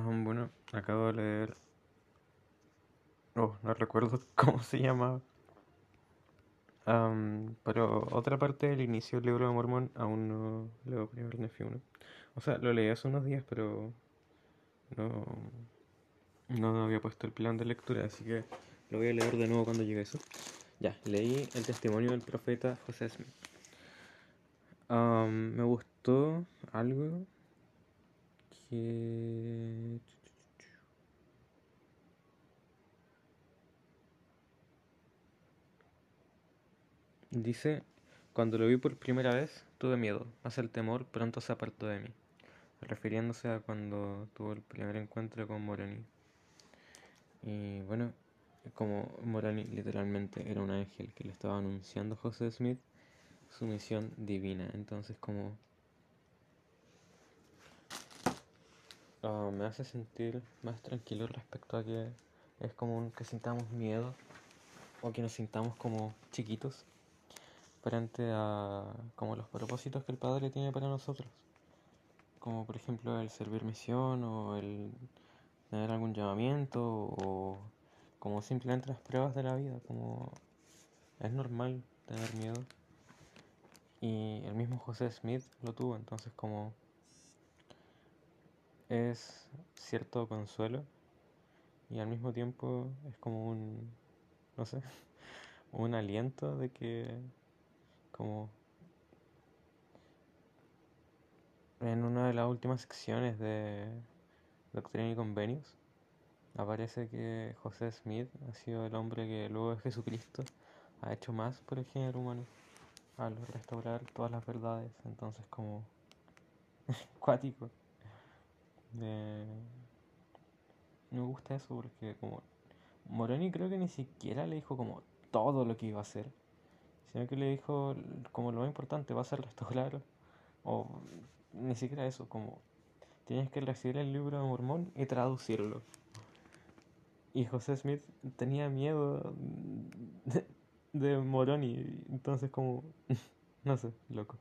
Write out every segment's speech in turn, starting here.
Bueno, acabo de leer. Oh, no recuerdo cómo se llamaba. Am, pero otra parte del inicio del libro de Mormón aún no leo Primer Nephi 1. O sea, lo leí hace unos días, pero no, no había puesto el plan de lectura, así que lo voy a leer de nuevo cuando llegue eso. Ya, leí el testimonio del profeta José Smith. Am, me gustó algo Dice, cuando lo vi por primera vez, tuve miedo, mas el temor pronto se apartó de mí, refiriéndose a cuando tuvo el primer encuentro con Moroni. Y bueno, como Moroni literalmente era un ángel que le estaba anunciando a José Smith su misión divina, entonces como ah, me hace sentir más tranquilo respecto a que es común que sintamos miedo o que nos sintamos como chiquitos frente a como los propósitos que el Padre tiene para nosotros. Como por ejemplo el servir misión o el tener algún llamamiento o como simplemente las pruebas de la vida, como es normal tener miedo. Y el mismo José Smith lo tuvo, entonces como es cierto consuelo y al mismo tiempo es como un, no sé, un aliento de que como en una de las últimas secciones de Doctrina y Convenios aparece que José Smith ha sido el hombre que luego de Jesucristo ha hecho más por el género humano al restaurar todas las verdades. Entonces como cuático. De... Me gusta eso porque como Moroni creo que ni siquiera le dijo como todo lo que iba a hacer, sino que le dijo como lo más importante va a ser restaurar o ni siquiera eso, como tienes que recibir el libro de Mormón y traducirlo. Y José Smith tenía miedo de, de Moroni, entonces como, no sé, loco.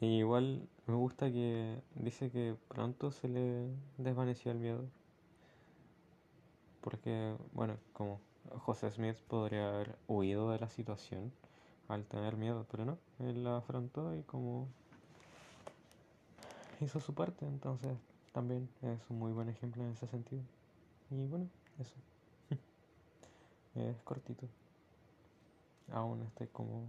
Y igual me gusta que dice que pronto se le desvaneció el miedo. Porque, bueno, como José Smith podría haber huido de la situación al tener miedo, pero no, él la afrontó y como hizo su parte, entonces también es un muy buen ejemplo en ese sentido. Y bueno, eso. es cortito. Aún estoy como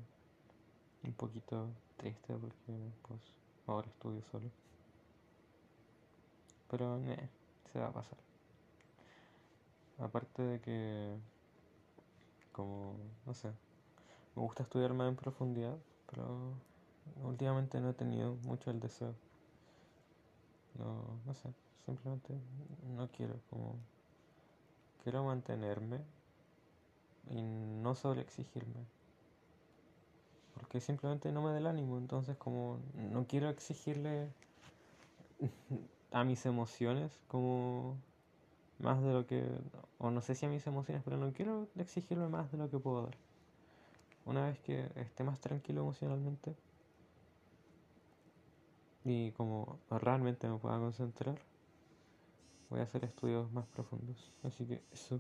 un poquito triste porque pues ahora estudio solo. Pero ne, se va a pasar. Aparte de que como no sé, me gusta estudiar más en profundidad, pero últimamente no he tenido mucho el deseo. No, no sé, simplemente no quiero como quiero mantenerme y no sobre simplemente no me da el ánimo entonces como no quiero exigirle a mis emociones como más de lo que o no sé si a mis emociones pero no quiero exigirme más de lo que puedo dar. Una vez que esté más tranquilo emocionalmente y como realmente me pueda concentrar voy a hacer estudios más profundos. Así que eso